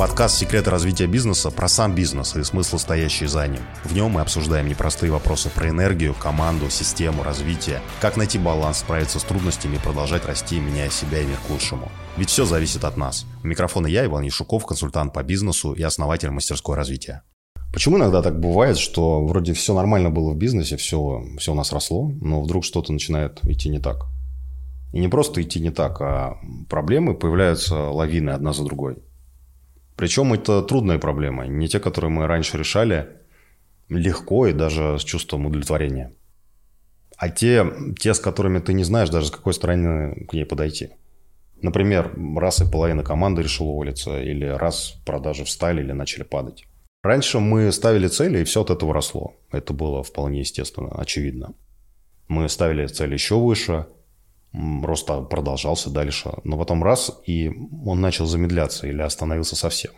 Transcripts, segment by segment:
Подкаст «Секреты развития бизнеса» про сам бизнес и смысл, стоящий за ним. В нем мы обсуждаем непростые вопросы про энергию, команду, систему, развитие, как найти баланс, справиться с трудностями и продолжать расти, меняя себя и мир к лучшему. Ведь все зависит от нас. У микрофона я, Иван Яшуков, консультант по бизнесу и основатель мастерской развития. Почему иногда так бывает, что вроде все нормально было в бизнесе, все, все у нас росло, но вдруг что-то начинает идти не так? И не просто идти не так, а проблемы появляются лавины одна за другой. Причем это трудные проблемы, не те, которые мы раньше решали легко и даже с чувством удовлетворения. А те, те, с которыми ты не знаешь даже с какой стороны к ней подойти. Например, раз и половина команды решила уволиться, или раз продажи встали или начали падать. Раньше мы ставили цели, и все от этого росло. Это было вполне естественно, очевидно. Мы ставили цели еще выше – рост продолжался дальше. Но потом раз, и он начал замедляться или остановился совсем.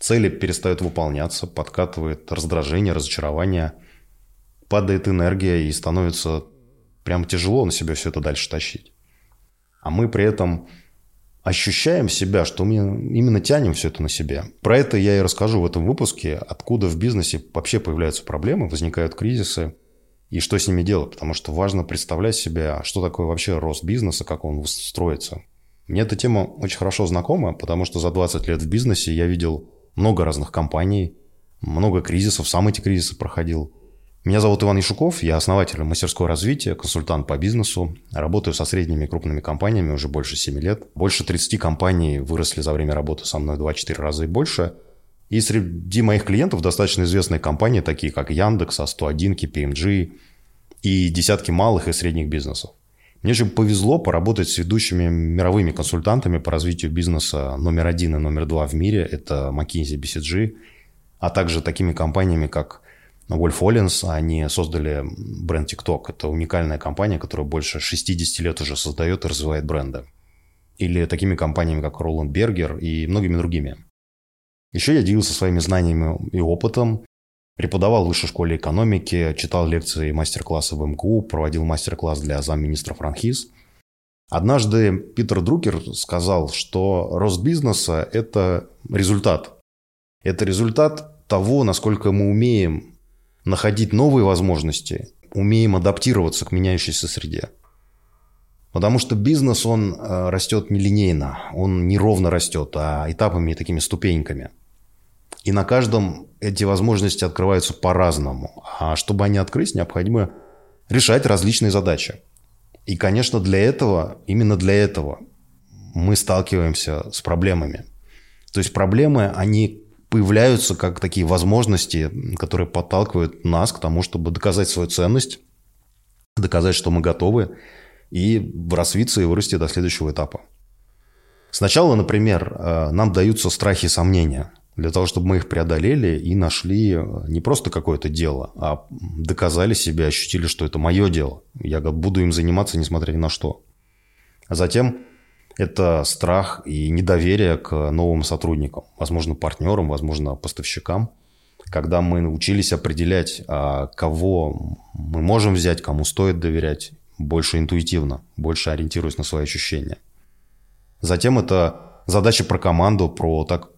Цели перестают выполняться, подкатывает раздражение, разочарование, падает энергия и становится прям тяжело на себя все это дальше тащить. А мы при этом ощущаем себя, что мы именно тянем все это на себе. Про это я и расскажу в этом выпуске, откуда в бизнесе вообще появляются проблемы, возникают кризисы, и что с ними делать, потому что важно представлять себе, а что такое вообще рост бизнеса, как он строится. Мне эта тема очень хорошо знакома, потому что за 20 лет в бизнесе я видел много разных компаний, много кризисов, сам эти кризисы проходил. Меня зовут Иван Ишуков, я основатель мастерской развития, консультант по бизнесу. Работаю со средними и крупными компаниями уже больше 7 лет. Больше 30 компаний выросли за время работы со мной 2-4 раза и больше. И среди моих клиентов достаточно известные компании, такие как Яндекс, А101, KPMG и десятки малых и средних бизнесов. Мне же повезло поработать с ведущими мировыми консультантами по развитию бизнеса номер один и номер два в мире. Это McKinsey, BCG, а также такими компаниями, как Wolf Hollins. Они создали бренд TikTok. Это уникальная компания, которая больше 60 лет уже создает и развивает бренды. Или такими компаниями, как Roland Berger и многими другими. Еще я делился своими знаниями и опытом, преподавал в высшей школе экономики, читал лекции и мастер-классы в МГУ, проводил мастер-класс для замминистра Франхиз. Однажды Питер Друкер сказал, что рост бизнеса – это результат. Это результат того, насколько мы умеем находить новые возможности, умеем адаптироваться к меняющейся среде. Потому что бизнес, он э, растет нелинейно, он неровно растет, а этапами, такими ступеньками – и на каждом эти возможности открываются по-разному. А чтобы они открыть, необходимо решать различные задачи. И, конечно, для этого, именно для этого мы сталкиваемся с проблемами. То есть проблемы, они появляются как такие возможности, которые подталкивают нас к тому, чтобы доказать свою ценность, доказать, что мы готовы, и развиться и вырасти до следующего этапа. Сначала, например, э, нам даются страхи и сомнения – для того, чтобы мы их преодолели и нашли э, не просто какое-то дело, а доказали себе, ощутили, что это мое дело. Я буду им заниматься, несмотря ни на что. А затем это страх и недоверие к новым сотрудникам, возможно, партнерам, возможно, поставщикам. Когда мы научились определять, а, кого мы можем взять, кому стоит доверять, больше интуитивно, больше ориентируясь на свои ощущения. Затем это задача про команду, про так,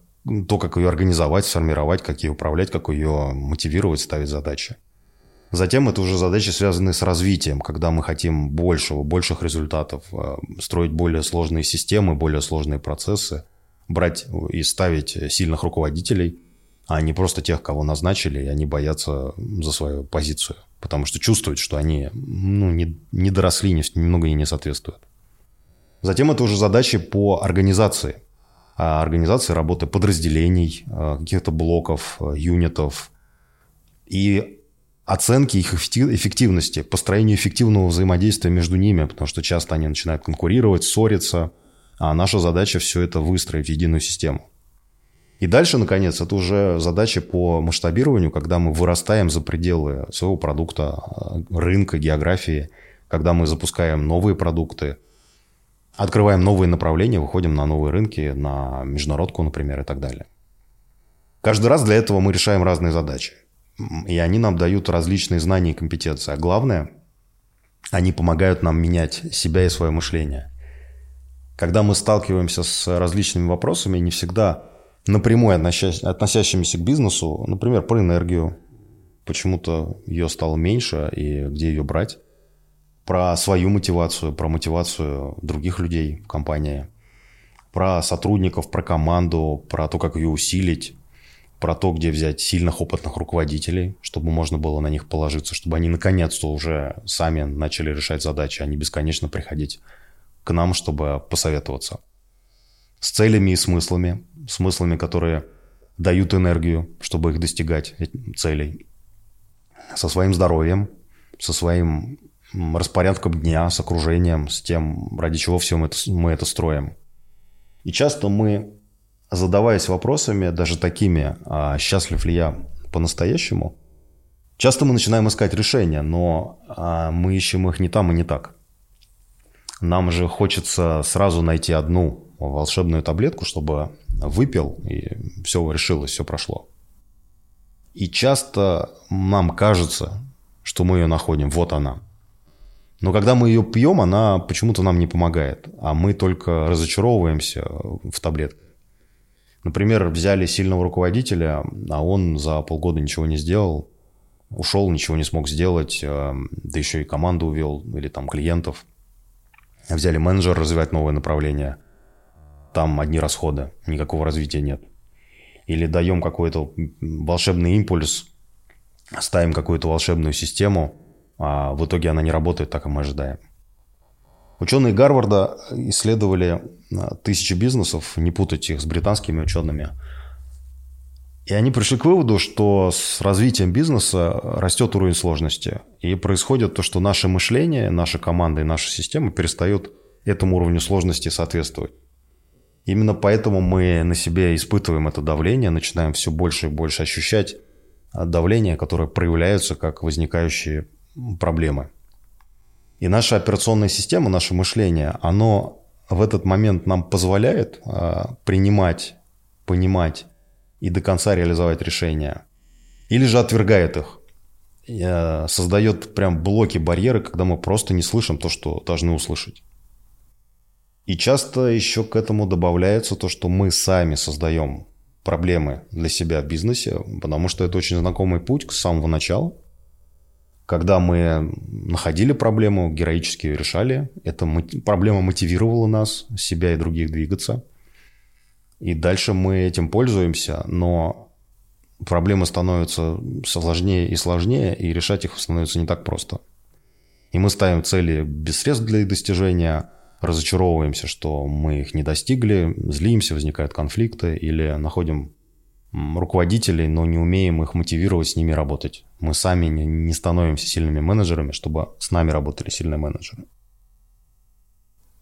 то, как ее организовать, сформировать, как ее управлять, как ее мотивировать, ставить задачи. Затем это уже задачи, связанные с развитием, когда мы хотим большего, больших результатов, э, строить более сложные системы, более сложные процессы, брать и ставить сильных руководителей, а не просто тех, кого назначили, и они боятся за свою позицию, потому что чувствуют, что они ну, не, не доросли, немного не соответствуют. Затем это уже задачи по организации, организации работы подразделений, а, каких-то блоков, а, юнитов и оценки их эффективности, построению эффективного взаимодействия между ними, потому что часто они начинают конкурировать, ссориться, а наша задача все это выстроить в единую систему. И дальше, наконец, это уже задача по масштабированию, когда мы вырастаем за пределы своего продукта, рынка, географии, когда мы запускаем новые продукты, открываем новые направления, выходим на новые рынки, на международку, например, и так далее. Каждый раз для этого мы решаем разные задачи. И они нам дают различные знания и компетенции. А главное, они помогают нам менять себя и свое мышление. Когда мы сталкиваемся с различными вопросами, не всегда напрямую относящимися к бизнесу, например, про энергию, почему-то ее стало меньше и где ее брать, про свою мотивацию, про мотивацию других людей в компании, про сотрудников, про команду, про то, как ее усилить, про то, где взять сильных опытных руководителей, чтобы можно было на них положиться, чтобы они наконец-то уже сами начали решать задачи, а не бесконечно приходить к нам, чтобы посоветоваться. С целями и смыслами, смыслами, которые дают энергию, чтобы их достигать, целей. Со своим здоровьем, со своим распорядком дня, с окружением, с тем, ради чего все мы это, мы это строим. И часто мы, задаваясь вопросами, даже такими, а счастлив ли я по-настоящему, часто мы начинаем искать решения, но а, мы ищем их не там и не так. Нам же хочется сразу найти одну волшебную таблетку, чтобы выпил, и все решилось, все прошло. И часто нам кажется, что мы ее находим, вот она. Но когда мы ее пьем, она почему-то нам не помогает, а мы только разочаровываемся в таблетках. Например, взяли сильного руководителя, а он за полгода ничего не сделал, ушел, ничего не смог сделать, э, да еще и команду увел или там клиентов. Взяли менеджера развивать новое направление, там одни расходы, никакого развития нет. Или даем какой-то волшебный импульс, ставим какую-то волшебную систему – а в итоге она не работает так, как мы ожидаем. Ученые Гарварда исследовали а, тысячи бизнесов, не путать их с британскими учеными. И они пришли к выводу, что с развитием бизнеса растет уровень сложности. И происходит то, что наше мышление, наша команда и наша система перестают этому уровню сложности соответствовать. Именно поэтому мы на себе испытываем это давление, начинаем все больше и больше ощущать давление, которое проявляется как возникающие проблемы. И наша операционная система, наше мышление, оно в этот момент нам позволяет э, принимать, понимать и до конца реализовать решения. Или же отвергает их. Э, создает прям блоки, барьеры, когда мы просто не слышим то, что должны услышать. И часто еще к этому добавляется то, что мы сами создаем проблемы для себя в бизнесе, потому что это очень знакомый путь с самого начала – когда мы находили проблему, героически ее решали, эта проблема мотивировала нас, себя и других двигаться. И дальше мы этим пользуемся, но проблемы становятся сложнее и сложнее, и решать их становится не так просто. И мы ставим цели без средств для их достижения, разочаровываемся, что мы их не достигли, злимся, возникают конфликты или находим руководителей, но не умеем их мотивировать с ними работать. Мы сами не становимся сильными менеджерами, чтобы с нами работали сильные менеджеры.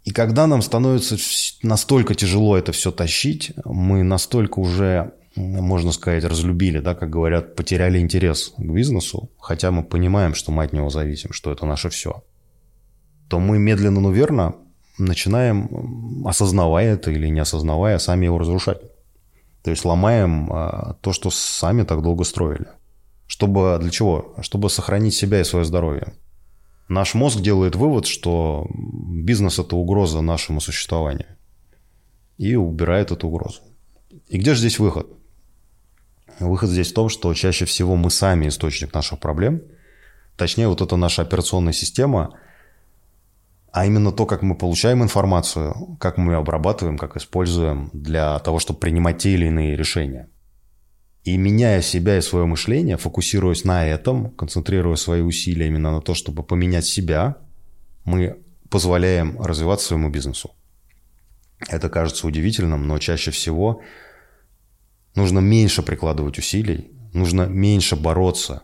И когда нам становится настолько тяжело это все тащить, мы настолько уже, можно сказать, разлюбили, да, как говорят, потеряли интерес к бизнесу, хотя мы понимаем, что мы от него зависим, что это наше все, то мы медленно, но верно начинаем, осознавая это или не осознавая, сами его разрушать. То есть ломаем а, то, что сами так долго строили. Чтобы для чего? Чтобы сохранить себя и свое здоровье. Наш мозг делает вывод, что бизнес – это угроза нашему существованию. И убирает эту угрозу. И где же здесь выход? Выход здесь в том, что чаще всего мы сами источник наших проблем. Точнее, вот эта наша операционная система – а именно то, как мы получаем информацию, как мы ее обрабатываем, как используем для того, чтобы принимать те или иные решения. И меняя себя и свое мышление, фокусируясь на этом, концентрируя свои усилия именно на то, чтобы поменять себя, мы позволяем развиваться своему бизнесу. Это кажется удивительным, но чаще всего нужно меньше прикладывать усилий, нужно меньше бороться,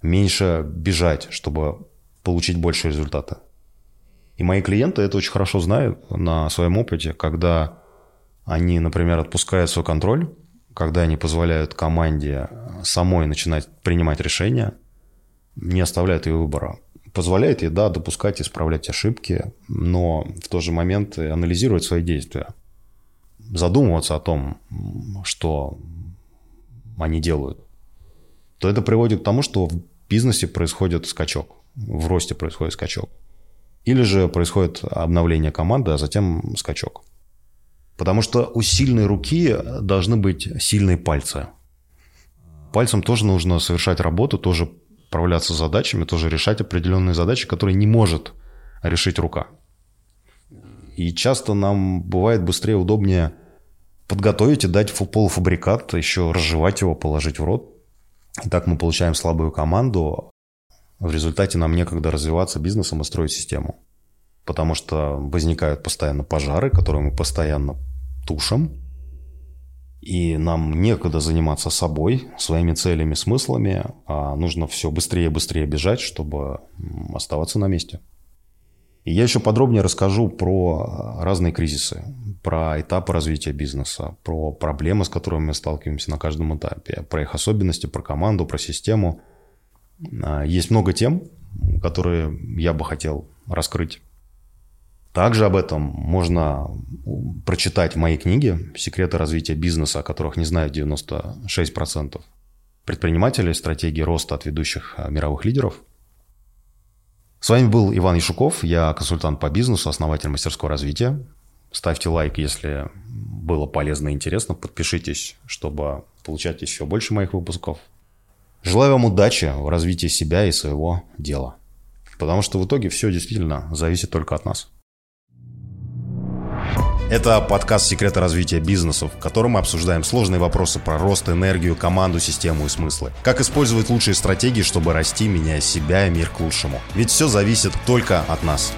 меньше бежать, чтобы получить больше результата. И мои клиенты это очень хорошо знают на своем опыте, когда они, например, отпускают свой контроль, когда они позволяют команде самой начинать принимать решения, не оставляют ее выбора. Позволяет ей, да, допускать, исправлять ошибки, но в тот же момент анализировать свои действия. Задумываться о том, что они делают. То это приводит к тому, что в бизнесе происходит скачок, в росте происходит скачок. Или же происходит обновление команды, а затем скачок. Потому что у сильной руки должны быть сильные пальцы. Пальцем тоже нужно совершать работу, тоже справляться с задачами, тоже решать определенные задачи, которые не может решить рука. И часто нам бывает быстрее, удобнее подготовить и дать полуфабрикат, еще разжевать его, положить в рот. И так мы получаем слабую команду. В результате нам некогда развиваться бизнесом и строить систему. Потому что возникают постоянно пожары, которые мы постоянно тушим. И нам некогда заниматься собой, своими целями, смыслами, а нужно все быстрее и быстрее бежать, чтобы оставаться на месте. И я еще подробнее расскажу про разные кризисы, про этапы развития бизнеса, про проблемы, с которыми мы сталкиваемся на каждом этапе, про их особенности, про команду, про систему. А, есть много тем, которые я бы хотел раскрыть. Также об этом можно прочитать в моей книге «Секреты развития бизнеса», о которых не знают 96% предпринимателей, стратегии роста от ведущих а, мировых лидеров – с вами был Иван Яшуков, я консультант по бизнесу, основатель мастерского развития. Ставьте лайк, если было полезно и интересно. Подпишитесь, чтобы получать еще больше моих выпусков. Желаю вам удачи в развитии себя и своего дела. Потому что в итоге все действительно зависит только от нас. Это подкаст «Секреты развития бизнеса», в котором мы обсуждаем сложные вопросы про рост, энергию, команду, систему и смыслы. Как использовать лучшие стратегии, чтобы расти, меняя себя и мир к лучшему. Ведь все зависит только от нас.